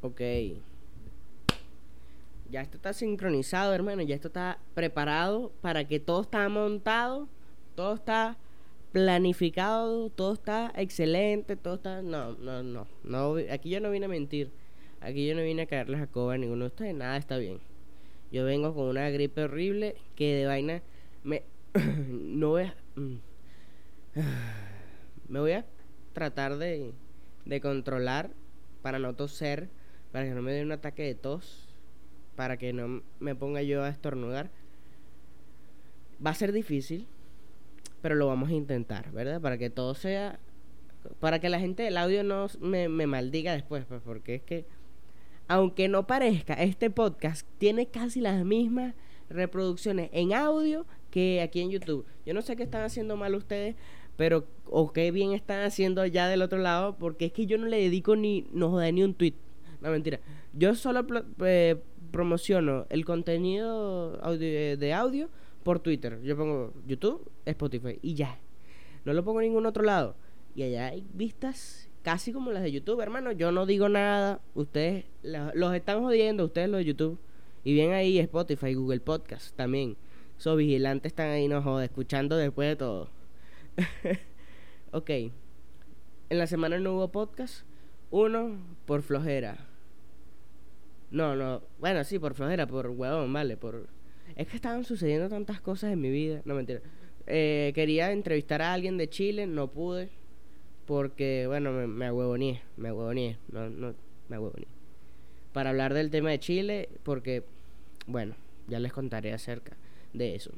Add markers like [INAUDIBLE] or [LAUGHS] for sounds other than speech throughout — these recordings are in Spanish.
Ok. Ya esto está sincronizado, hermano. Ya esto está preparado para que todo está montado. Todo está planificado. Todo está excelente. Todo está. No, no, no. no aquí yo no vine a mentir. Aquí yo no vine a caerles a coba a ninguno de ustedes. Nada está bien. Yo vengo con una gripe horrible que de vaina me. [COUGHS] no voy a. [SIGHS] me voy a tratar de, de controlar para no toser, para que no me dé un ataque de tos, para que no me ponga yo a estornudar. Va a ser difícil, pero lo vamos a intentar, ¿verdad? Para que todo sea... Para que la gente del audio no me, maldiga después, pues, porque es que, aunque no parezca, este podcast tiene casi las mismas reproducciones en audio que aquí en YouTube. Yo no sé qué están haciendo mal ustedes, pero o qué bien están haciendo allá del otro lado, porque es que yo no le dedico ni, no joder, ni un tweet. No, mentira. Yo solo eh, promociono el contenido de audio por Twitter. Yo pongo YouTube, Spotify y ya. No lo pongo en ningún otro lado. Y allá hay vistas casi como las de YouTube, hermano. Yo no digo nada. Ustedes los están jodiendo, ustedes los de YouTube. Y bien ahí Spotify, Google Podcast también. Esos vigilantes están ahí, no joder, escuchando después de todo. [LAUGHS] ok. En la semana no hubo podcast. Uno, por flojera. No, no. Bueno, sí, por flojera, por huevón, vale. Por... Es que estaban sucediendo tantas cosas en mi vida. No, mentira. Eh, quería entrevistar a alguien de Chile, no pude. Porque, bueno, me, me ahuevoné. Me ahuevoné. No, no, me ahuevoné. Para hablar del tema de Chile, porque, bueno, ya les contaré acerca de eso.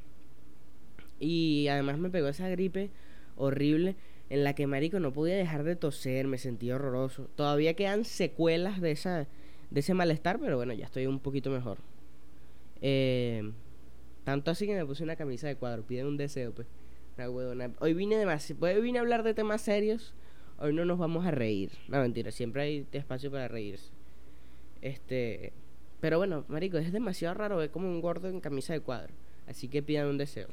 Y además me pegó esa gripe horrible en la que marico no podía dejar de toser, me sentí horroroso. Todavía quedan secuelas de esa de ese malestar, pero bueno, ya estoy un poquito mejor. Eh, tanto así que me puse una camisa de cuadro, piden un deseo, pues. Hoy vine hoy vine a hablar de temas serios. Hoy no nos vamos a reír. No, mentira, siempre hay espacio para reírse. Este, pero bueno, marico, es demasiado raro ver como un gordo en camisa de cuadro. Así que pidan un deseo.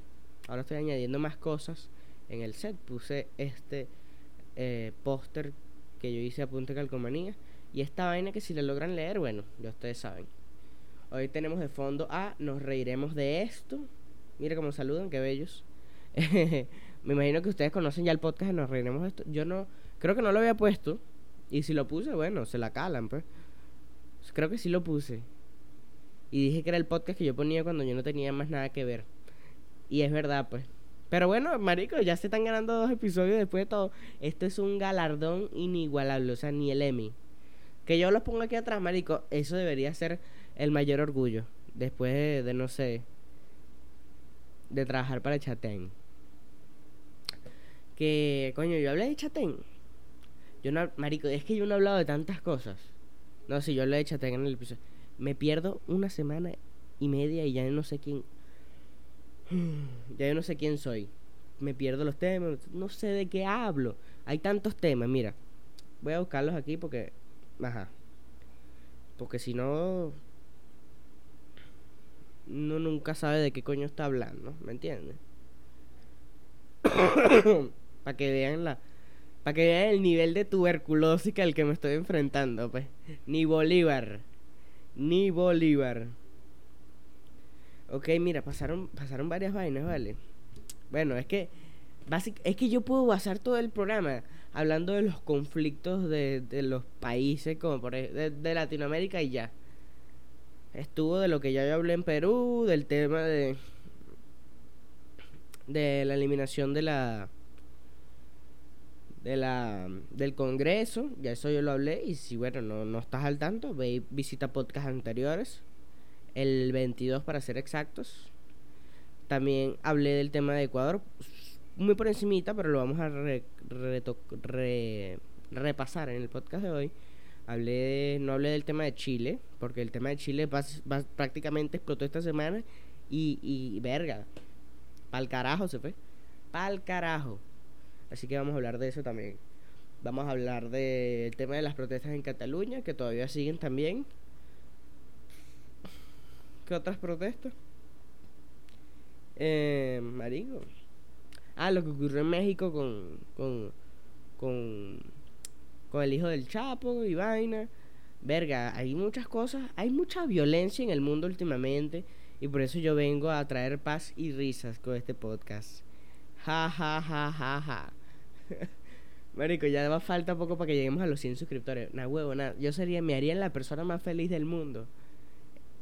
Ahora estoy añadiendo más cosas en el set. Puse este eh, póster que yo hice a punta de calcomanía. Y esta vaina que si la logran leer, bueno, ya ustedes saben. Hoy tenemos de fondo a Nos reiremos de esto. Mira cómo saludan, qué bellos. [LAUGHS] Me imagino que ustedes conocen ya el podcast de Nos reiremos de esto. Yo no, creo que no lo había puesto. Y si lo puse, bueno, se la calan, pues. Creo que sí lo puse. Y dije que era el podcast que yo ponía cuando yo no tenía más nada que ver. Y es verdad, pues. Pero bueno, marico, ya se están ganando dos episodios después de todo. Esto es un galardón inigualable, o sea, ni el Emmy. Que yo los ponga aquí atrás, marico, eso debería ser el mayor orgullo. Después de, no sé, de trabajar para Chatén. Que, coño, yo hablé de Chatén. Yo no, marico, es que yo no he hablado de tantas cosas. No, si yo hablé de Chatén en el episodio. Me pierdo una semana y media y ya no sé quién ya yo no sé quién soy. Me pierdo los temas, no sé de qué hablo. Hay tantos temas, mira. Voy a buscarlos aquí porque ajá. Porque si no no nunca sabe de qué coño está hablando, ¿me entiendes? [COUGHS] para que vean la para que vean el nivel de tuberculosis al que me estoy enfrentando, pues. Ni Bolívar. Ni Bolívar. Ok, mira, pasaron, pasaron varias vainas, ¿vale? Bueno, es que es que yo puedo basar todo el programa hablando de los conflictos de, de los países como por de, de, Latinoamérica y ya. Estuvo de lo que ya yo hablé en Perú, del tema de de la eliminación de la de la del Congreso, ya eso yo lo hablé y si bueno, no, no estás al tanto, ve y visita podcasts anteriores el 22 para ser exactos. También hablé del tema de Ecuador, muy por encimita, pero lo vamos a repasar en el podcast de hoy. Hablé no hablé del tema de Chile, porque el tema de Chile prácticamente explotó esta semana y, y verga, pa'l carajo se fue, pa'l carajo. Así que vamos a hablar de eso también. Vamos a hablar del tema de las protestas en Cataluña, que todavía siguen también. ¿Qué otras protestas? Eh, marico. Ah, lo que ocurrió en México con, con, con, con el hijo del Chapo y vaina. verga, hay muchas cosas, hay mucha violencia en el mundo últimamente y por eso yo vengo a traer paz y risas con este podcast. Ja, ja, ja, ja, ja. [LAUGHS] Marico, ya va falta poco para que lleguemos a los 100 suscriptores. Una huevo. Yo sería, me haría la persona más feliz del mundo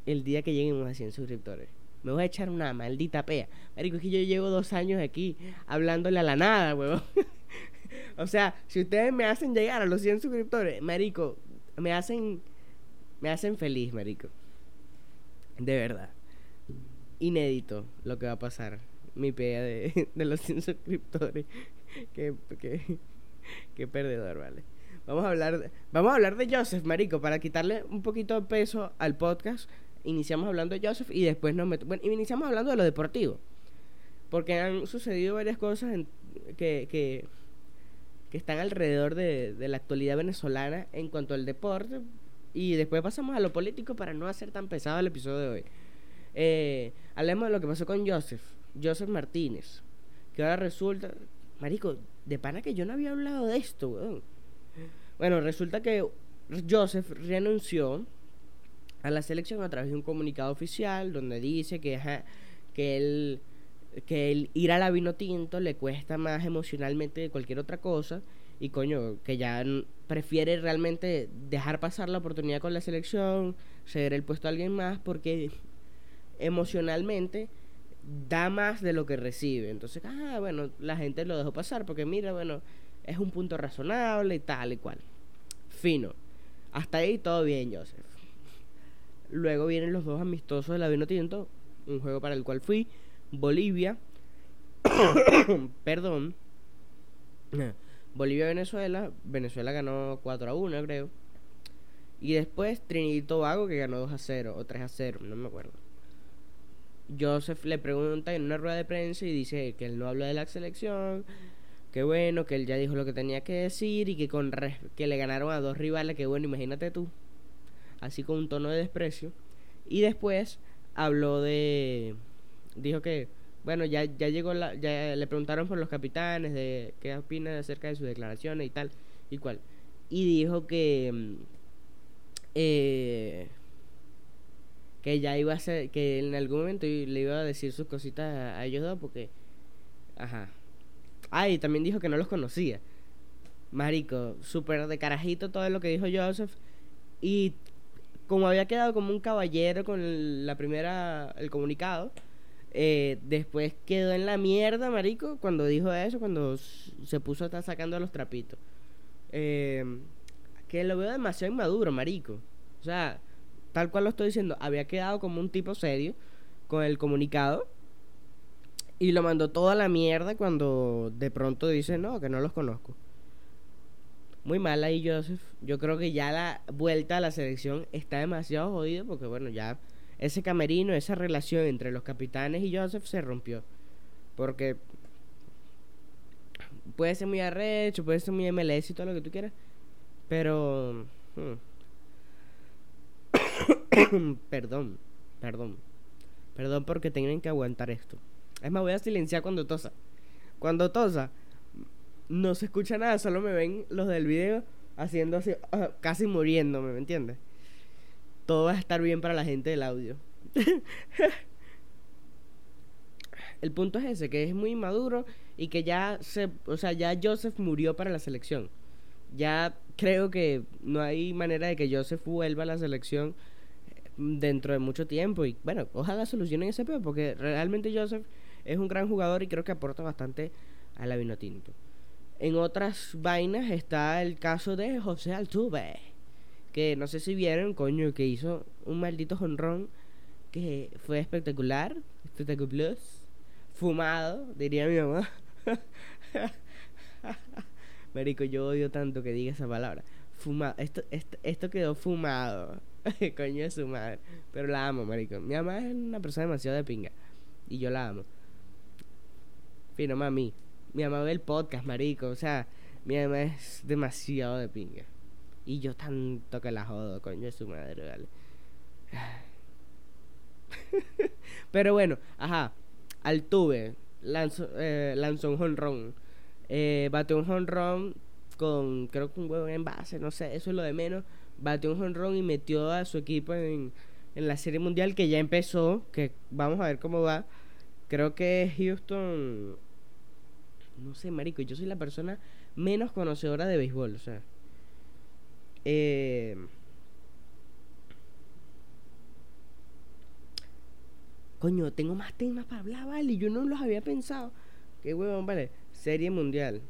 el día que lleguemos a 100 suscriptores. Me voy a echar una maldita pea. Marico, es que yo llevo dos años aquí hablándole a la nada, huevo. [LAUGHS] o sea, si ustedes me hacen llegar a los 100 suscriptores, Marico, me hacen, me hacen feliz, Marico. De verdad. Inédito lo que va a pasar. Mi pea de, [LAUGHS] de los 100 suscriptores. que, que, Qué perdedor, vale. Vamos a hablar de, vamos a hablar de Joseph, marico, para quitarle un poquito de peso al podcast. Iniciamos hablando de Joseph y después nos metemos... Bueno, iniciamos hablando de lo deportivo. Porque han sucedido varias cosas que, que, que, están alrededor de, de la actualidad venezolana en cuanto al deporte. Y después pasamos a lo político para no hacer tan pesado el episodio de hoy. Eh, hablemos de lo que pasó con Joseph, Joseph Martínez. Que ahora resulta, Marico, de pana que yo no había hablado de esto, weón. Bueno, resulta que Joseph renunció a la selección a través de un comunicado oficial donde dice que, que él que el ir a la vino tinto le cuesta más emocionalmente que cualquier otra cosa y coño, que ya prefiere realmente dejar pasar la oportunidad con la selección, ceder el puesto a alguien más porque emocionalmente da más de lo que recibe. Entonces, ah, bueno, la gente lo dejó pasar porque mira, bueno, es un punto razonable y tal y cual. Fino. Hasta ahí todo bien, Joseph. Luego vienen los dos amistosos de la Vino Tinto, un juego para el cual fui. Bolivia. [COUGHS] Perdón. Bolivia-Venezuela. Venezuela ganó 4 a 1, creo. Y después Trinidad y Tobago que ganó 2 a 0 o 3 a 0, no me acuerdo. Joseph le pregunta en una rueda de prensa y dice que él no habla de la selección, que bueno, que él ya dijo lo que tenía que decir y que con que le ganaron a dos rivales, que bueno, imagínate tú, así con un tono de desprecio. Y después habló de dijo que bueno, ya ya llegó la ya le preguntaron por los capitanes de qué opina acerca de sus declaraciones y tal y cual. Y dijo que mm, eh que ya iba a ser, que en algún momento le iba a decir sus cositas a, ellos dos porque, ajá. Ah, y también dijo que no los conocía. Marico, súper de carajito todo lo que dijo Joseph. Y como había quedado como un caballero con la primera, el comunicado, eh, después quedó en la mierda, marico, cuando dijo eso, cuando se puso a estar sacando los trapitos. Eh, que lo veo demasiado inmaduro, marico. O sea, tal cual lo estoy diciendo, había quedado como un tipo serio con el comunicado y lo mandó toda la mierda cuando de pronto dice, no, que no los conozco. Muy mal ahí Joseph. Yo creo que ya la vuelta a la selección está demasiado jodido porque bueno, ya ese camerino, esa relación entre los capitanes y Joseph se rompió. Porque puede ser muy arrecho, puede ser muy MLS y todo lo que tú quieras. Pero... Hmm, [COUGHS] perdón, perdón. Perdón porque tienen que aguantar esto. Es más, voy a silenciar cuando tosa. Cuando tosa, no se escucha nada, solo me ven los del video haciendo así, casi muriéndome, ¿me entiendes? Todo va a estar bien para la gente del audio. [LAUGHS] El punto es ese, que es muy maduro y que ya se, o sea, ya Joseph murió para la selección. Ya creo que no hay manera de que Joseph vuelva a la selección dentro de mucho tiempo. Y bueno, ojalá solucionen ese peor, porque realmente Joseph es un gran jugador y creo que aporta bastante a la Vinotinto. En otras vainas está el caso de José Altuve, que no sé si vieron, coño, que hizo un maldito jonrón que fue espectacular, espectacular, fumado, diría mi mamá. [LAUGHS] Marico, yo odio tanto que diga esa palabra. Fumado, esto, esto, esto quedó fumado. [LAUGHS] Coño de su madre. Pero la amo, marico. Mi mamá es una persona demasiado de pinga. Y yo la amo. Fino, mami. Mi mamá ve el podcast, marico. O sea, mi mamá es demasiado de pinga. Y yo tanto que la jodo, coño de su madre, vale. [LAUGHS] Pero bueno, ajá. Altuve lanzó, eh, lanzó un honrón. Eh, bate un honrón con, creo que un huevo en base, no sé, eso es lo de menos batió un jonrón y metió a su equipo en, en la Serie Mundial que ya empezó, que vamos a ver cómo va. Creo que Houston... No sé, marico, yo soy la persona menos conocedora de béisbol, o sea... Eh, coño, tengo más temas para hablar, vale, yo no los había pensado. Qué huevón, vale. Serie Mundial.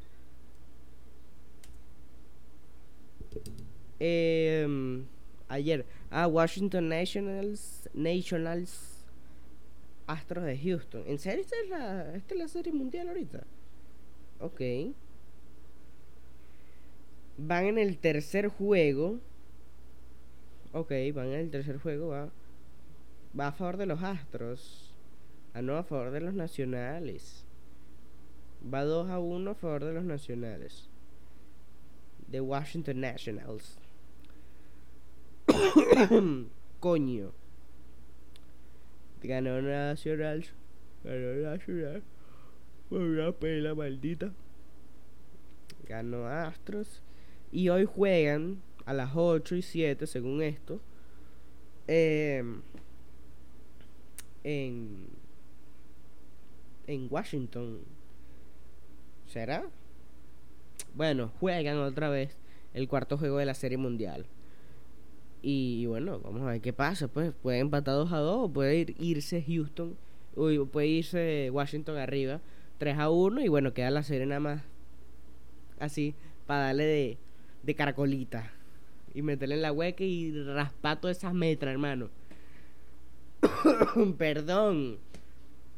Eh, ayer. Ah, Washington Nationals. Nationals. Astros de Houston. ¿En serio esta es la, esta es la serie mundial ahorita? Ok. Van en el tercer juego. Ok, van en el tercer juego. Va, va a favor de los Astros. Ah, no, a favor de los Nacionales. Va 2 a 1 a favor de los Nacionales. De Washington Nationals. [COUGHS] Coño. Ganó Nacional. Ganó Nacional. Una pela maldita. Ganó Astros. Y hoy juegan a las 8 y 7, según esto. Eh, en, en Washington. ¿Será? Bueno, juegan otra vez el cuarto juego de la Serie Mundial. Y, bueno, vamos a ver qué pasa. Pues puede empatar 2 a 2, puede ir, irse Houston, o puede irse Washington arriba 3 a 1. Y bueno, queda la serie nada más así para darle de, de caracolita y meterle en la hueca y raspar todas esas metras, hermano. [COUGHS] Perdón.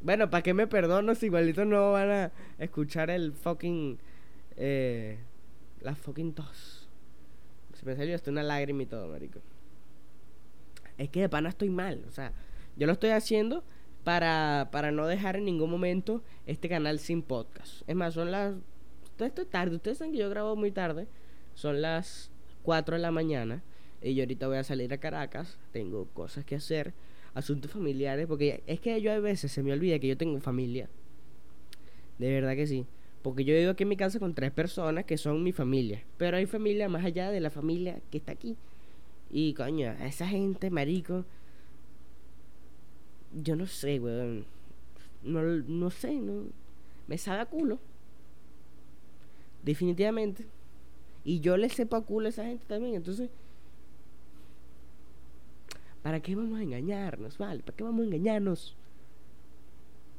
Bueno, ¿para qué me perdono si igualito no van a escuchar el fucking. Eh, la fucking tos? Se me salió hasta una lágrima y todo, marico. Es que de pana estoy mal. O sea, yo lo estoy haciendo para, para no dejar en ningún momento este canal sin podcast. Es más, son las. Esto es tarde. Ustedes saben que yo grabo muy tarde. Son las 4 de la mañana. Y yo ahorita voy a salir a Caracas. Tengo cosas que hacer asuntos familiares, porque es que yo a veces se me olvida que yo tengo familia. De verdad que sí. Porque yo vivo aquí en mi casa con tres personas que son mi familia. Pero hay familia más allá de la familia que está aquí. Y coño, esa gente, marico. Yo no sé, weón. No, no sé, no. Me sabe a culo. Definitivamente. Y yo le sepa a culo a esa gente también. Entonces, ¿Para qué vamos a engañarnos? Vale, ¿para qué vamos a engañarnos?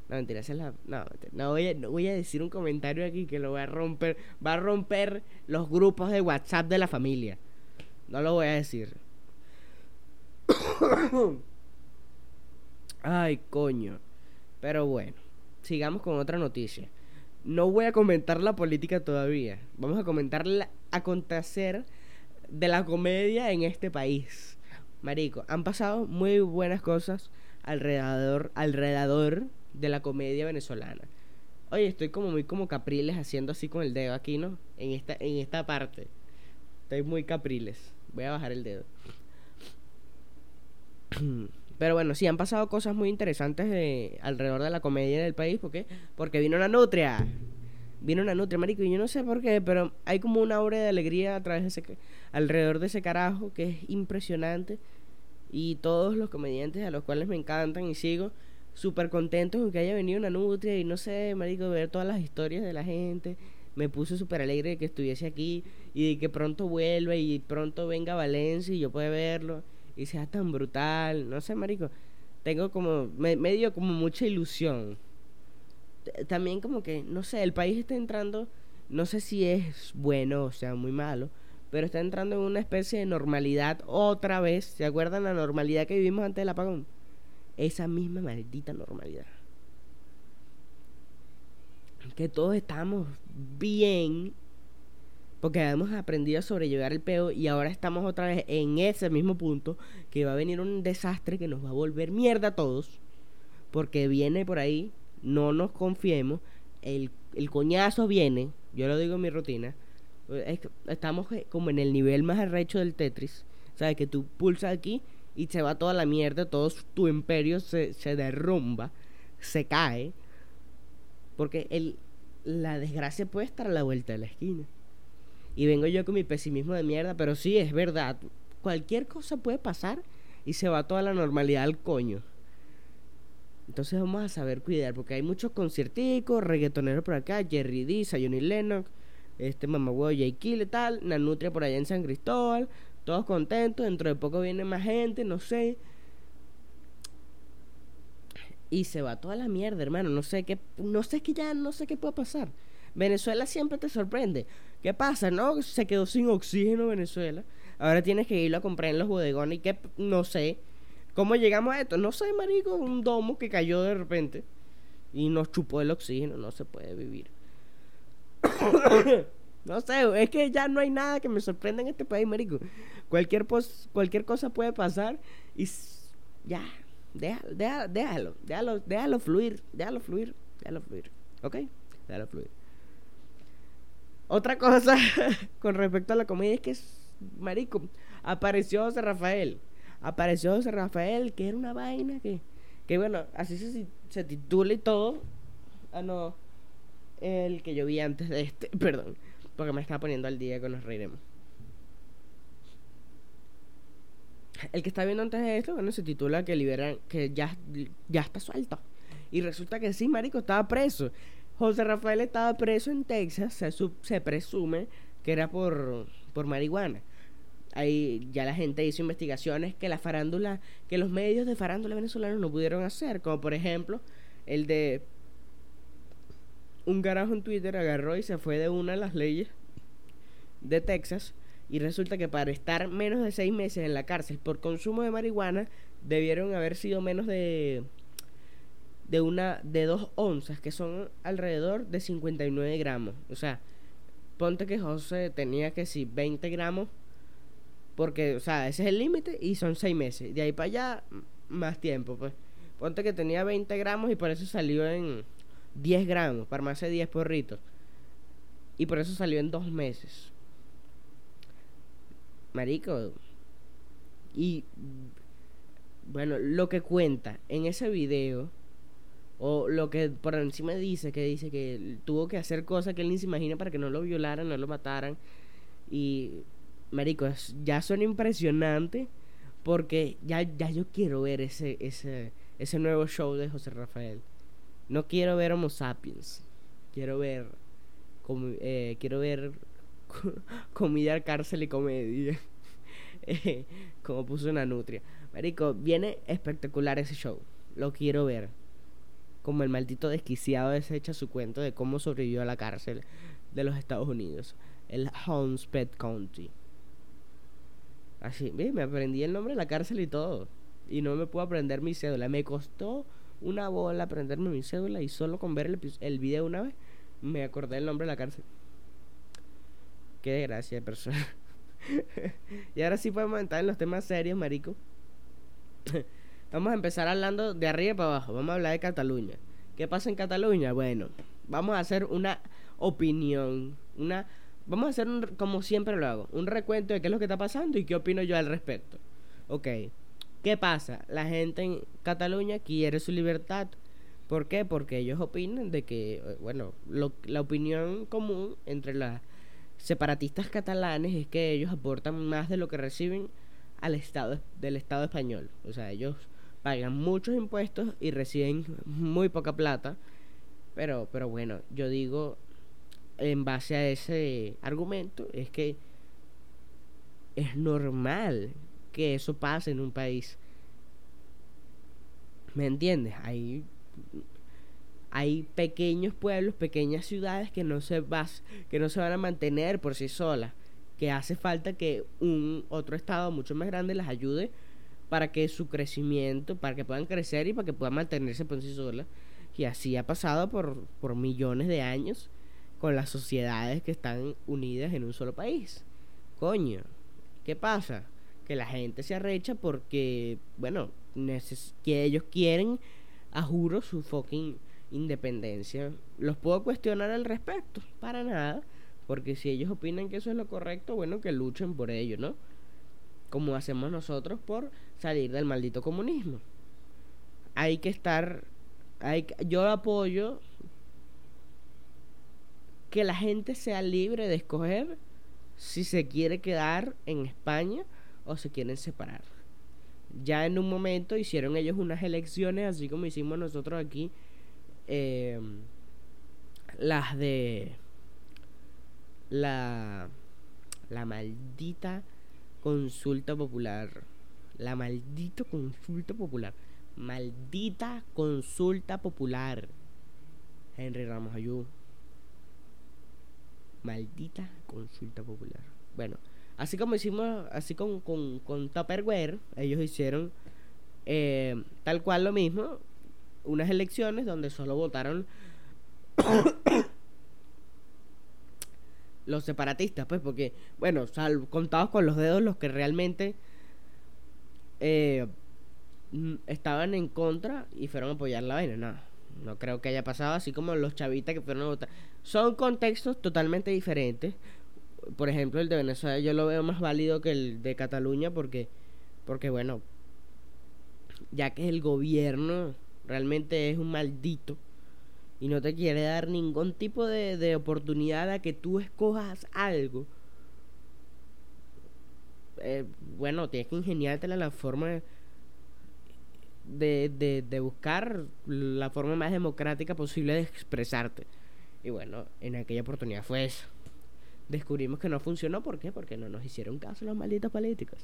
No, mentira, esa es la... No, no voy, a, no voy a decir un comentario aquí que lo voy a romper. Va a romper los grupos de WhatsApp de la familia. No lo voy a decir. Ay, coño. Pero bueno, sigamos con otra noticia. No voy a comentar la política todavía. Vamos a comentar la acontecer de la comedia en este país. Marico, han pasado muy buenas cosas alrededor, alrededor de la comedia venezolana. Oye, estoy como muy como capriles haciendo así con el dedo aquí, ¿no? En esta, en esta parte. Estoy muy capriles. Voy a bajar el dedo. [CLEARS THROAT] Pero bueno, sí, han pasado cosas muy interesantes de, alrededor de la comedia en el país. ¿Por qué? Porque vino una nutria. Vino una nutria, marico. Y yo no sé por qué, pero hay como una aura de alegría a través de ese, alrededor de ese carajo que es impresionante. Y todos los comediantes a los cuales me encantan y sigo súper contentos con que haya venido una nutria y no sé, marico, ver todas las historias de la gente. Me puse súper alegre de que estuviese aquí y de que pronto vuelva y pronto venga Valencia y yo pueda verlo y sea tan brutal. No sé, marico. Tengo como, me, medio como mucha ilusión. También como que, no sé, el país está entrando, no sé si es bueno o sea muy malo, pero está entrando en una especie de normalidad otra vez. ¿Se acuerdan la normalidad que vivimos antes del apagón? Esa misma maldita normalidad. Que todos estamos bien porque hemos aprendido a sobrellevar el peo y ahora estamos otra vez en ese mismo punto que va a venir un desastre que nos va a volver mierda a todos. Porque viene por ahí, no nos confiemos, el, el coñazo viene, yo lo digo en mi rutina, estamos eh, como en el nivel más arrecho del Tetris. ¿Sabes? Que tú pulsas aquí y se va toda la mierda, todo tu imperio se, se derrumba, se cae. Porque el, la desgracia puede estar a la vuelta de la esquina. Y vengo yo con mi pesimismo de mierda, pero sí, es verdad. cualquier cosa puede pasar y se va toda la normalidad al coño. Entonces vamos a saber cuidar, porque hay muchos concierticos, reggaetoneros por acá, Jerry D, Johnny Lennox, este mamagüevo J. Y tal, Nanutria por allá en San Cristóbal, todos contentos, dentro de poco viene más gente, no sé. Y se va toda la mierda, hermano, no sé qué, no sé qué ya, no sé qué puede pasar. Venezuela siempre te sorprende. ¿Qué pasa? No, se quedó sin oxígeno Venezuela. Ahora tienes que irlo a comprar en los bodegones y que no sé. ¿Cómo llegamos a esto? No sé, marico, un domo que cayó de repente y nos chupó el oxígeno, no se puede vivir. [COUGHS] no sé, es que ya no hay nada que me sorprenda en este país, marico. Cualquier, cualquier cosa puede pasar y ya, déjalo, déjalo, déjalo fluir, déjalo fluir, déjalo fluir, ¿ok? Déjalo fluir. Otra cosa [LAUGHS] con respecto a la comedia es que, marico, apareció José Rafael. Apareció José Rafael, que era una vaina que, que bueno, así se, se titula y todo. Ah, no, el que yo vi antes de este, [LAUGHS] perdón, porque me estaba poniendo al día con nos reiremos. El que está viendo antes de esto, bueno, se titula que liberan, que ya, ya está suelto. Y resulta que sí, marico, estaba preso. José Rafael estaba preso en Texas, se, se presume que era por, por marihuana. Ahí ya la gente hizo investigaciones que la farándula, que los medios de farándula venezolanos no pudieron hacer, como por ejemplo el de un carajo en Twitter agarró y se fue de una de las leyes de Texas y resulta que para estar menos de seis meses en la cárcel por consumo de marihuana debieron haber sido menos de de una de dos onzas que son alrededor de 59 gramos. O sea ponte que José tenía que si 20 gramos porque o sea ese es el límite y son seis meses. De ahí para allá más tiempo pues. Ponte que tenía 20 gramos y por eso salió en 10 gramos para más de 10 porritos. Y por eso salió en dos meses. Marico y bueno lo que cuenta en ese video o lo que por encima dice, que dice que tuvo que hacer cosas que él ni se imagina para que no lo violaran, no lo mataran. Y, marico, ya son impresionantes porque ya, ya yo quiero ver ese, ese, ese nuevo show de José Rafael. No quiero ver Homo Sapiens. Quiero ver, eh, quiero ver [LAUGHS] comida, cárcel y comedia. [LAUGHS] como puso una nutria. Marico, viene espectacular ese show. Lo quiero ver como el maldito desquiciado ese echa su cuento de cómo sobrevivió a la cárcel de los Estados Unidos, el Homestead County. Así, me aprendí el nombre de la cárcel y todo. Y no me puedo aprender mi cédula. Me costó una bola aprenderme mi cédula y solo con ver el, el video una vez me acordé el nombre de la cárcel. Qué desgracia de persona. [LAUGHS] y ahora sí podemos entrar en los temas serios, marico. Vamos a empezar hablando de arriba para abajo. Vamos a hablar de Cataluña. ¿Qué pasa en Cataluña? Bueno, vamos a hacer una opinión, una vamos a hacer un, como siempre lo hago, un recuento de qué es lo que está pasando y qué opino yo al respecto. Ok. ¿Qué pasa? La gente en Cataluña quiere su libertad. ¿Por qué? Porque ellos opinan de que, eh, bueno, la opinión común entre los separatistas catalanes es que ellos aportan más de lo que reciben al Estado del Estado español. O sea, ellos pagan muchos impuestos y reciben muy poca plata. Pero, pero bueno, yo digo, en base a ese argumento, es que es normal que eso pase en un país. ¿Me entiendes? Hay, hay pequeños pueblos, pequeñas ciudades que no, se vas, que no se van a mantener por sí solas. Que hace falta que un otro estado mucho más grande las ayude para que su crecimiento, para que puedan crecer y para que puedan mantenerse por sí solas. Y así ha pasado por, por millones de años con las sociedades que están unidas en un solo país. Coño, ¿qué pasa? Que la gente se arrecha porque, bueno, que ellos quieren, a juro, su fucking independencia. Los puedo cuestionar al respecto, para nada, porque si ellos opinan que eso es lo correcto, bueno, que luchen por ello, ¿no? Como hacemos nosotros por salir del maldito comunismo. Hay que estar, hay, yo apoyo que la gente sea libre de escoger si se quiere quedar en España o se quieren separar. Ya en un momento hicieron ellos unas elecciones, así como hicimos nosotros aquí, em, las de la, la maldita consulta popular. La maldita consulta popular. Maldita consulta popular. Henry Ramos Ayú. Maldita consulta popular. Bueno, así como hicimos, así con, con, con Tupperware, ellos hicieron eh, tal cual lo mismo, unas elecciones donde solo votaron [COUGHS] los separatistas, pues, porque, bueno, sal, contados con los dedos los que realmente eh, estaban en contra y fueron a apoyar la vaina, no. No creo que haya pasado así como los chavitas que fueron a votar. Son contextos totalmente diferentes. Por ejemplo, el de Venezuela yo lo veo más válido que el de Cataluña porque, porque bueno, ya que el gobierno realmente es un maldito y no te quiere dar ningún tipo de, de oportunidad a que tú escojas algo. Eh, bueno, tienes que ingeniártela la forma de de, de, buscar la forma más democrática posible de expresarte. Y bueno, en aquella oportunidad fue eso. Descubrimos que no funcionó. ¿Por qué? Porque no nos hicieron caso los malditos políticos.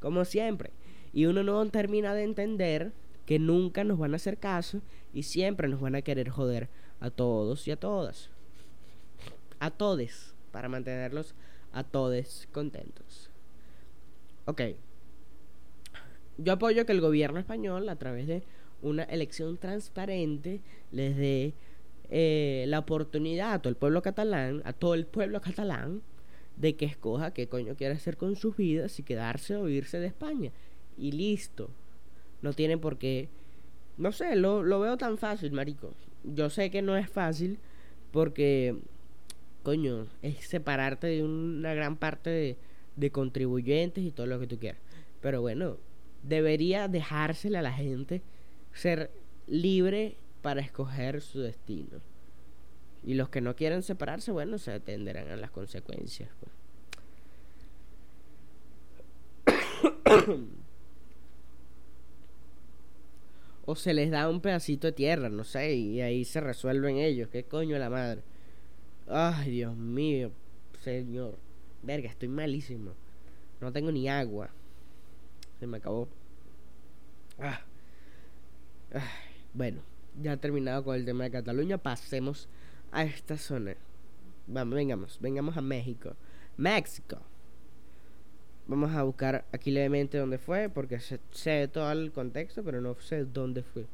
Como siempre. Y uno no termina de entender que nunca nos van a hacer caso y siempre nos van a querer joder a todos y a todas. A todes. Para mantenerlos a todos contentos. Ok yo apoyo que el gobierno español, a través de una elección transparente, les dé eh, la oportunidad a todo el pueblo catalán, a todo el pueblo catalán, de que escoja qué coño quiere hacer con sus vidas, si quedarse o irse de España. Y listo. No tienen por qué. No sé, lo, lo veo tan fácil, marico. Yo sé que no es fácil porque, coño, es separarte de una gran parte de, de contribuyentes y todo lo que tú quieras. Pero bueno, debería dejársele a la gente ser libre para escoger su destino. Y los que no quieren separarse, bueno, se atenderán a las consecuencias. Pues. [COUGHS] o se les da un pedacito de tierra, no sé, y ahí se resuelven ellos. ¿Qué coño la madre? Ay, Dios mío, señor. Verga, estoy malísimo. No tengo ni agua. Se me acabó. Ah. Bueno, ya terminado con el tema de Cataluña, pasemos a esta zona. Vamos, vengamos, vengamos a México. México. Vamos a buscar aquí levemente dónde fue, porque sé, todo el contexto, pero no sé dónde fue.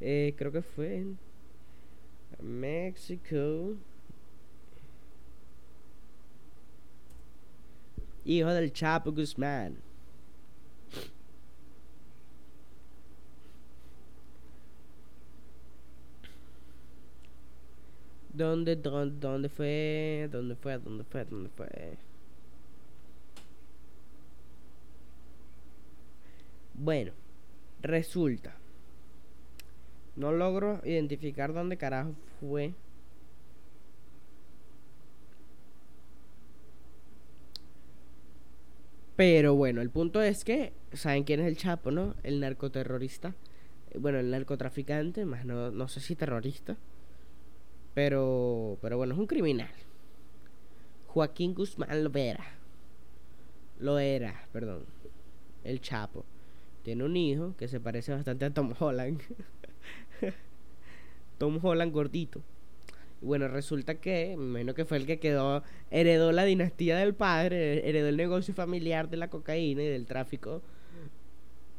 Eh, creo que fue en México. Hijo del Chapo Guzmán. ¿Dónde, dónde, dónde fue? ¿Dónde fue? ¿Dónde fue? ¿Dónde fue? Bueno, resulta. No logro identificar dónde carajo fue. Pero bueno, el punto es que, ¿saben quién es el Chapo, no? El narcoterrorista. Bueno, el narcotraficante, más no, no sé si terrorista. Pero, pero bueno, es un criminal. Joaquín Guzmán lo era. Lo era, perdón. El Chapo. Tiene un hijo que se parece bastante a Tom Holland. [LAUGHS] Tom Holland gordito. Bueno, resulta que, menos que fue el que quedó, heredó la dinastía del padre, heredó el negocio familiar de la cocaína y del tráfico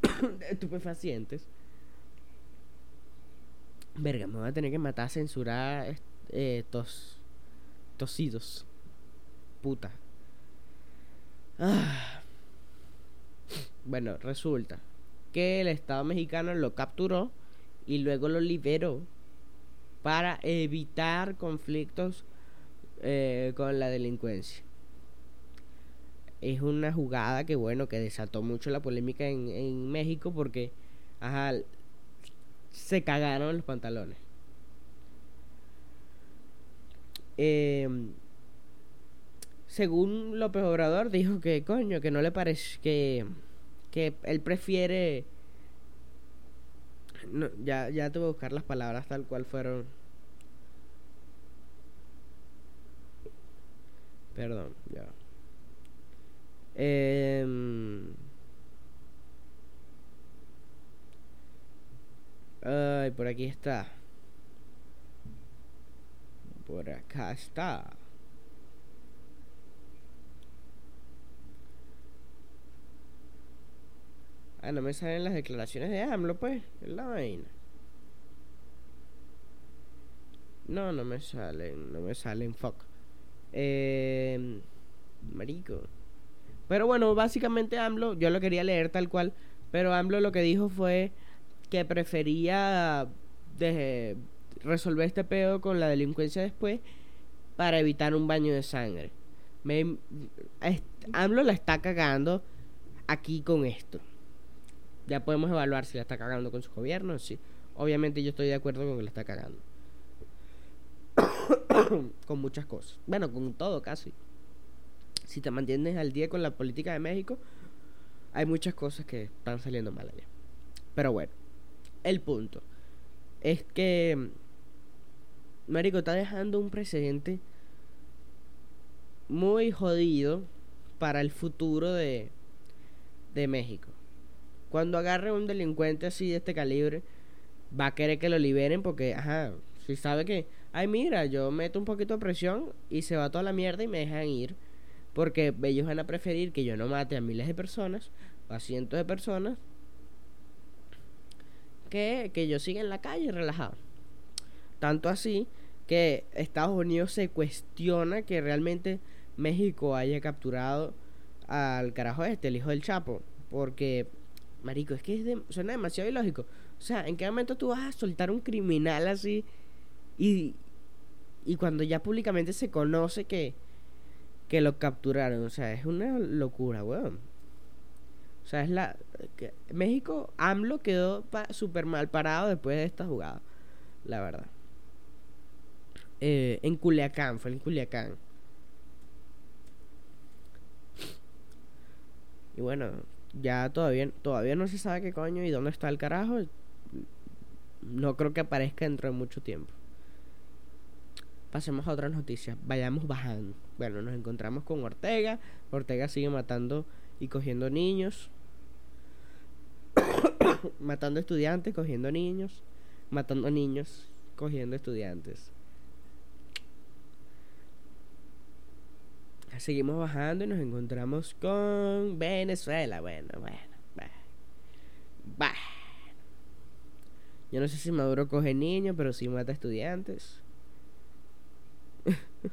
[COUGHS] de estupefacientes. Verga, me voy a tener que matar, censurar eh, tos, tosidos. Puta. Ah. Bueno, resulta que el Estado mexicano lo capturó y luego lo liberó para evitar conflictos eh, con la delincuencia. Es una jugada que bueno, que desató mucho la polémica en, en México porque ajá, se cagaron los pantalones. Eh, según López Obrador, [LAUGHS] dijo que, coño, que no le parece, que, que él prefiere... No, ya, ya tuve que buscar las palabras tal cual fueron. Perdón, ya. Eh, ay, por aquí está. Por acá está. Ah, no me salen las declaraciones de AMLO, pues. Es la vaina. No, no me salen. No me salen, fuck. Eh, marico. Pero bueno, básicamente AMLO, yo lo quería leer tal cual. Pero AMLO lo que dijo fue que prefería resolver este pedo con la delincuencia después para evitar un baño de sangre. Me, AMLO la está cagando aquí con esto ya podemos evaluar si la está cagando con su gobierno. Sí. Obviamente yo estoy de acuerdo con que la está cagando. [COUGHS] con muchas cosas. Bueno, con todo casi. Si te mantienes al día con la política de México, hay muchas cosas que están saliendo mal allá. Pero bueno, el punto es que México está dejando un precedente muy jodido para el futuro de, de México cuando agarre un delincuente así de este calibre, va a querer que lo liberen porque, ajá, si sabe que, ay, mira, yo meto un poquito de presión y se va toda la mierda y me dejan ir. Porque ellos van a preferir que yo no mate a miles de personas, a cientos de personas, que, que yo siga en la calle relajado. Tanto así que Estados Unidos se cuestiona que realmente México haya capturado al carajo este, el hijo del Chapo. Porque Marico, es que suena demasiado ilógico. O sea, ¿en qué momento tú vas a soltar un criminal así y, y cuando ya públicamente se conoce que, que lo capturaron? O sea, es una locura, weón. O sea, es la... México, AMLO quedó súper mal parado después de esta jugada, la verdad. Eh, en Culiacán, fue en Culiacán. Y bueno, ya todavía, todavía no se sabe qué coño y dónde está el carajo. No creo que aparezca dentro de mucho tiempo. Pasemos a otras noticias. Vayamos bajando. Bueno, nos encontramos con Ortega. Ortega sigue matando y cogiendo niños. [COUGHS] matando estudiantes, cogiendo niños. Matando niños, cogiendo estudiantes. Seguimos bajando y nos encontramos con Venezuela. Bueno, bueno, bueno. Yo no sé si Maduro coge niños, pero sí mata estudiantes. [LAUGHS]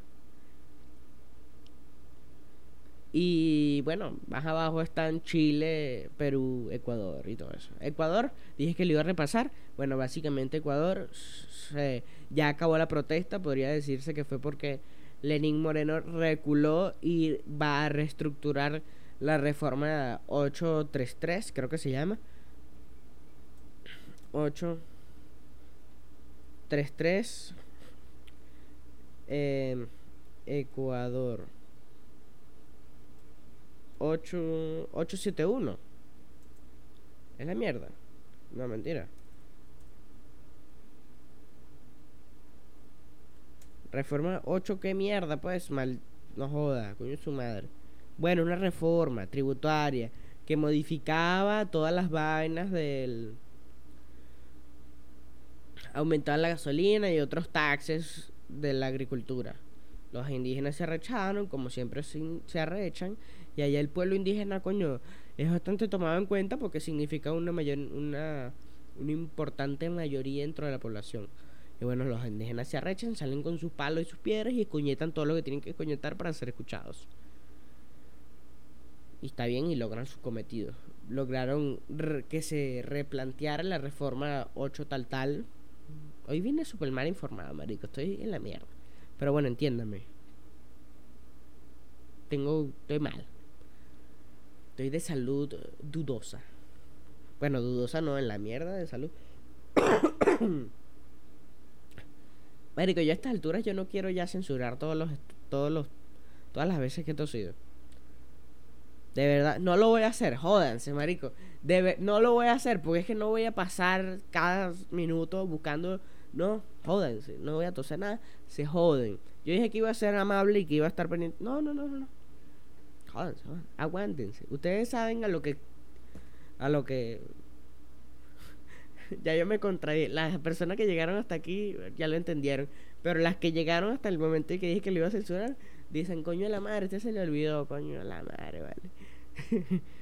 y bueno, más abajo están Chile, Perú, Ecuador y todo eso. Ecuador, dije que lo iba a repasar. Bueno, básicamente Ecuador ya acabó la protesta. Podría decirse que fue porque Lenín Moreno reculó y va a reestructurar la reforma 833, creo que se llama. 833 eh, Ecuador 8 871 Es la mierda. No, mentira. Reforma 8, qué mierda, pues, mal. No joda, coño su madre. Bueno, una reforma tributaria que modificaba todas las vainas del. Aumentar la gasolina y otros taxes de la agricultura. Los indígenas se arrecharon, como siempre se arrechan, y allá el pueblo indígena, coño, es bastante tomado en cuenta porque significa una mayor, una, una importante mayoría dentro de la población. Y bueno, los indígenas se arrechan, salen con sus palos y sus piedras y escuñetan todo lo que tienen que escuñetar para ser escuchados. Y está bien y logran su cometido. Lograron que se replanteara la reforma 8 tal tal. Hoy vine súper mal informado, marico. Estoy en la mierda. Pero bueno, entiéndame. Tengo... Estoy mal. Estoy de salud dudosa. Bueno, dudosa no, en la mierda de salud. [COUGHS] Marico, yo a estas alturas yo no quiero ya censurar todos los todos los Todas las veces que he tosido. De verdad, no lo voy a hacer, jódanse, marico. no lo voy a hacer porque es que no voy a pasar cada minuto buscando. No, jódanse, no voy a toser nada, se joden. Yo dije que iba a ser amable y que iba a estar pendiente. No, no, no, no. Jódanse, jódanse, aguántense. Ustedes saben a lo que. A lo que. [LAUGHS] ya yo me contraí. Las personas que llegaron hasta aquí ya lo entendieron. Pero las que llegaron hasta el momento en que dije que lo iba a censurar, dicen, coño de la madre, este se le olvidó, coño de la madre, vale. [LAUGHS]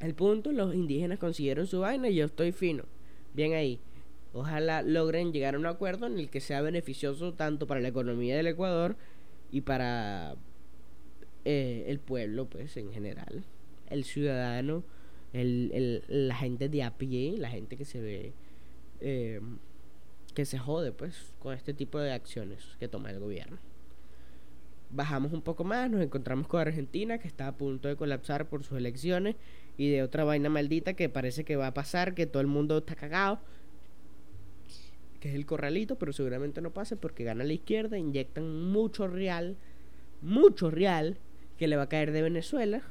El punto, los indígenas consiguieron su vaina y yo estoy fino. Bien ahí. Ojalá logren llegar a un acuerdo en el que sea beneficioso tanto para la economía del Ecuador y para eh, el pueblo, pues en general. El ciudadano, el, la gente de a pie, la gente que se ve, eh, que se jode, pues, con este tipo de acciones que toma el gobierno. Bajamos un poco más, nos encontramos con Argentina, que está a punto de colapsar por sus elecciones, y de otra vaina maldita que parece que va a pasar, que todo el mundo está cagado, que es el corralito, pero seguramente no pase porque gana la izquierda, inyectan mucho real, mucho real, que le va a caer de Venezuela,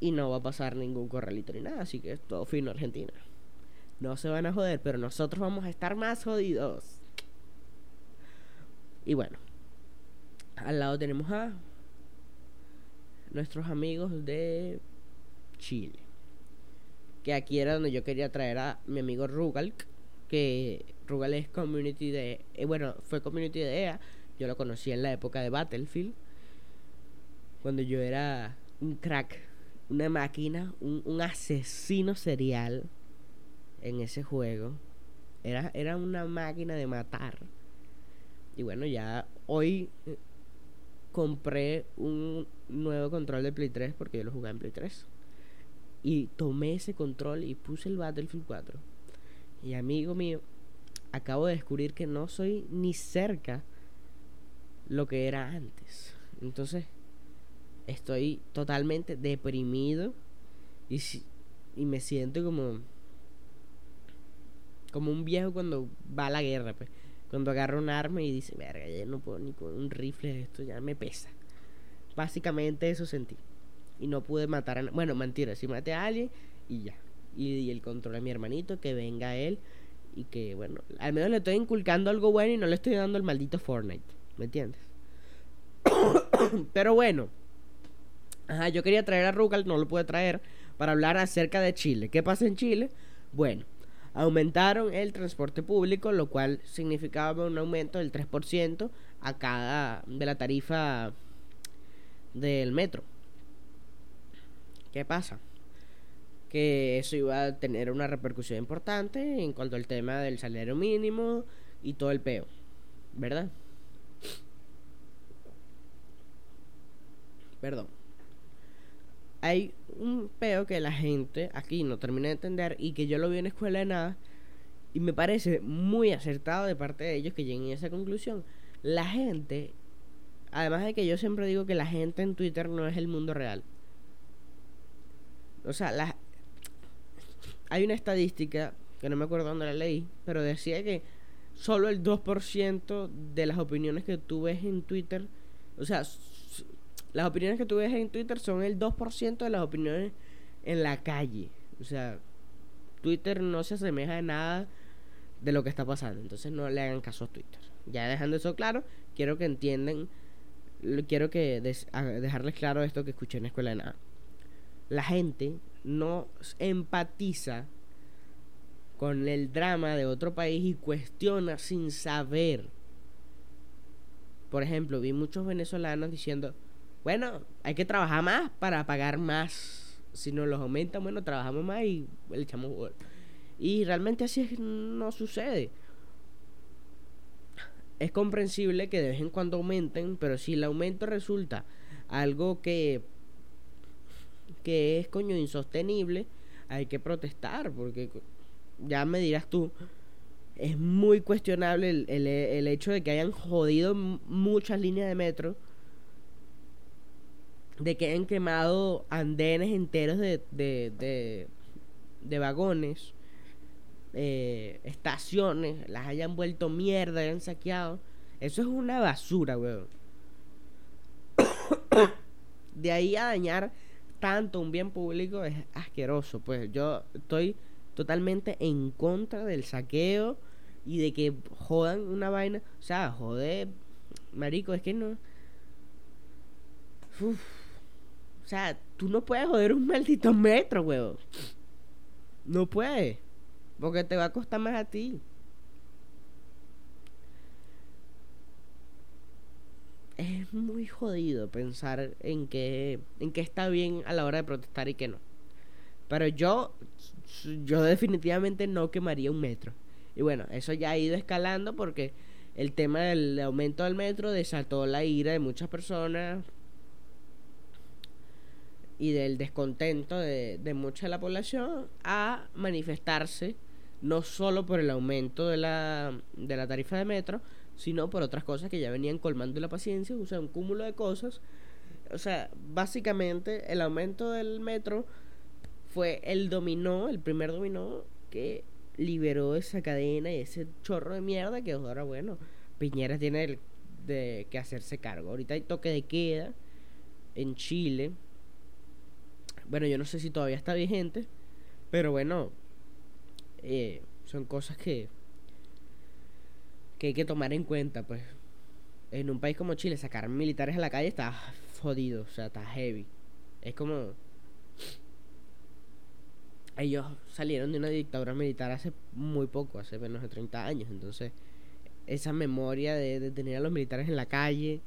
y no va a pasar ningún corralito ni nada, así que es todo fino Argentina. No se van a joder, pero nosotros vamos a estar más jodidos. Y bueno, al lado tenemos a nuestros amigos de Chile. Que aquí era donde yo quería traer a mi amigo Rugal. Que Rugal es community de. Eh, bueno, fue community de EA. Yo lo conocí en la época de Battlefield. Cuando yo era un crack, una máquina, un, un asesino serial en ese juego. Era, era una máquina de matar. Y bueno, ya hoy compré un nuevo control de Play 3 porque yo lo jugaba en Play 3. Y tomé ese control y puse el Battlefield 4. Y amigo mío, acabo de descubrir que no soy ni cerca lo que era antes. Entonces, estoy totalmente deprimido y, y me siento como como un viejo cuando va a la guerra, pues. Cuando agarra un arma y dice, verga, ya no puedo ni con un rifle, esto ya me pesa. Básicamente eso sentí. Y no pude matar a... Bueno, mentira, sí maté a alguien y ya. Y, el control a mi hermanito, que venga él y que, bueno, al menos le estoy inculcando algo bueno y no le estoy dando el maldito Fortnite. ¿Me entiendes? [COUGHS] Pero bueno. Ajá, yo quería traer a Rugal, no lo pude traer, para hablar acerca de Chile. ¿Qué pasa en Chile? Bueno, aumentaron el transporte público, lo cual significaba un aumento del 3% a cada de la tarifa del metro. ¿Qué pasa? Que eso iba a tener una repercusión importante en cuanto al tema del salario mínimo y todo el peo, ¿verdad? Perdón hay un peo que la gente aquí no termina de entender y que yo lo vi en escuela de nada y me parece muy acertado de parte de ellos que lleguen a esa conclusión. La gente, además de que yo siempre digo que la gente en Twitter no es el mundo real. O sea, la, hay una estadística que no me acuerdo dónde la leí, pero decía que solo el 2% de las opiniones que tú ves en Twitter, o sea, las opiniones que tú ves en Twitter son el 2% de las opiniones en la calle. O sea, Twitter no se asemeja a nada de lo que está pasando. Entonces no le hagan caso a Twitter. Ya dejando eso claro, quiero que entiendan, quiero que dejarles claro esto que escuché en la escuela de nada. La gente no empatiza con el drama de otro país y cuestiona sin saber. Por ejemplo, vi muchos venezolanos diciendo, bueno, hay que trabajar más para pagar más. Si nos los aumentan, bueno, trabajamos más y le echamos Y realmente así no sucede. Es comprensible que de vez en cuando aumenten, pero si el aumento resulta algo que que es coño insostenible, hay que protestar porque ya me dirás tú, es muy cuestionable el, el hecho de que hayan jodido muchas líneas de metro de que han quemado andenes enteros de, de, de, vagones, eh, estaciones, las hayan vuelto mierda, hayan saqueado. Eso es una basura, weón. [COUGHS] de ahí a dañar tanto un bien público es asqueroso. Pues yo estoy totalmente en contra del saqueo y de que jodan una vaina. O sea, joder, marico, es que no. O sea, tú no puedes joder un maldito metro, huevo. No puedes. Porque te va a costar más a ti. Es muy jodido pensar en que, en que está bien a la hora de protestar y que no. Pero yo, yo definitivamente no quemaría un metro. Y bueno, eso ya ha ido escalando porque el tema del aumento del metro desató la ira de muchas personas y del descontento de, de mucha de la población a manifestarse no solo por el aumento de la, de la tarifa de metro, sino por otras cosas que ya venían colmando la paciencia, o sea, un cúmulo de cosas. O sea, básicamente el aumento del metro fue el dominó, el primer dominó que liberó esa cadena y ese chorro de mierda que ahora, bueno, Piñera tiene de que hacerse cargo. Ahorita hay toque de queda en Chile. Bueno, yo no sé si todavía está vigente, pero bueno, eh, son cosas que que hay que tomar en cuenta, pues. En un país como Chile, sacar militares a la calle está jodido, o sea, está heavy. Es como ellos salieron de una dictadura militar hace muy poco, hace menos de 30 años. Entonces, esa memoria de, tener a los militares en la calle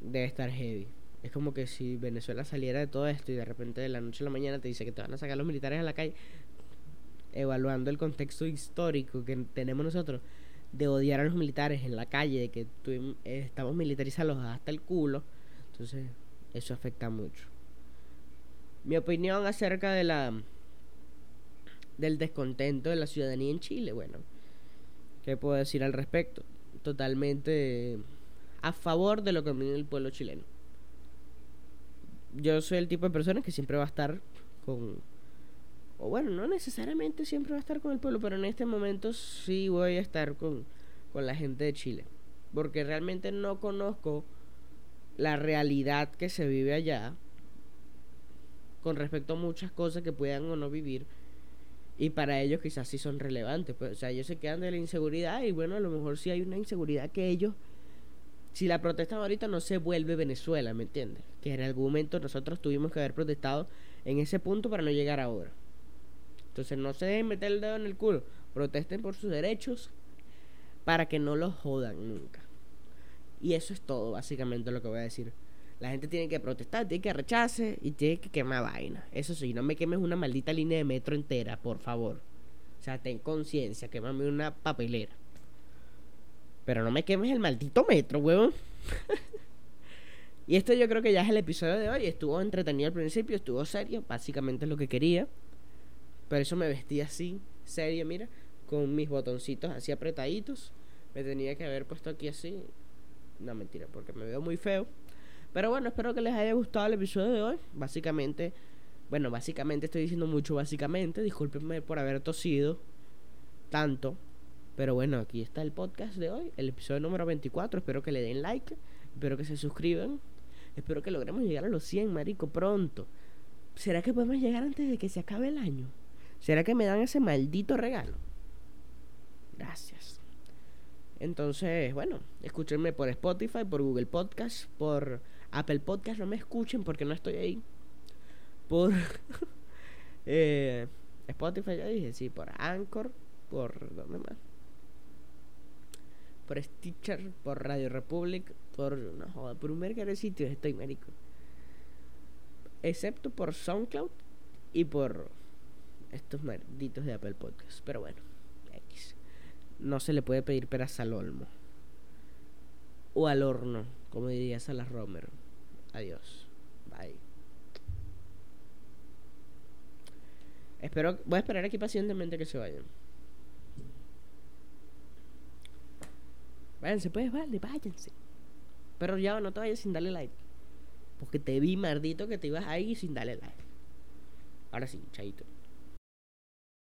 debe estar heavy. Es como que si Venezuela saliera de todo esto y de repente de la noche a la mañana te dice que te van a sacar los militares a la calle, evaluando el contexto histórico que tenemos nosotros de odiar a los militares en la calle, de que estamos militarizados hasta el culo, entonces eso afecta mucho. Mi opinión acerca de la del descontento de la ciudadanía en Chile. Bueno, ¿qué puedo decir al respecto? Totalmente a favor de lo que viene el pueblo chileno. Yo soy el tipo de persona que siempre va a estar con... O bueno, no necesariamente siempre va a estar con el pueblo, pero en este momento sí voy a estar con, con la gente de Chile. Porque realmente no conozco la realidad que se vive allá con respecto a muchas cosas que puedan o no vivir y para ellos quizás sí son relevantes. Pues, o sea, ellos se quedan de la inseguridad y bueno, a lo mejor sí hay una inseguridad que ellos, si la protestan ahorita no se vuelve Venezuela, ¿me entiendes? Que en algún momento nosotros tuvimos que haber protestado en ese punto para no llegar ahora. Entonces no se dejen meter el dedo en el culo, protesten por sus derechos para que no los jodan nunca. Y eso es todo, básicamente lo que voy a decir. La gente tiene que protestar, tiene que rechazar y tiene que quemar vaina. Eso sí, no me quemes una maldita línea de metro entera, por favor. O sea, ten conciencia, quémame una papelera. Pero no me quemes el maldito metro, huevón. [LAUGHS] y esto yo creo que ya es el episodio de hoy. Estuvo entretenido al principio, estuvo serio, básicamente es lo que quería. Por eso me vestí así, serio, mira, con mis botoncitos así apretaditos. Me tenía que haber puesto aquí así. No, mentira, porque me veo muy feo. Pero bueno, espero que les haya gustado el episodio de hoy. Básicamente, bueno, básicamente estoy diciendo mucho básicamente. Discúlpenme por haber tosido tanto. Pero bueno, aquí está el podcast de hoy, el episodio número 24. Espero que le den like, espero que se suscriban. Espero que logremos llegar a los 100, marico, pronto. ¿Será que podemos llegar antes de que se acabe el año? ¿Será que me dan ese maldito regalo? Gracias. Entonces, bueno, escúchenme por Spotify, por Google Podcast, por Apple Podcast no me escuchen porque no estoy ahí. Por [LAUGHS] eh, Spotify ya dije, sí, por Anchor, por ¿dónde más? Por Stitcher, por Radio Republic, por no joda, por un mercado de sitios estoy marico. Excepto por SoundCloud y por estos malditos de Apple Podcast. Pero bueno, X. No se le puede pedir peras al olmo. O al horno, como diría Salas Romero. Adiós. Bye. Espero, voy a esperar aquí pacientemente que se vayan. Váyanse, pues, vale, váyanse. Pero ya no te vayas sin darle like. Porque te vi, maldito, que te ibas ahí sin darle like. Ahora sí, chaito.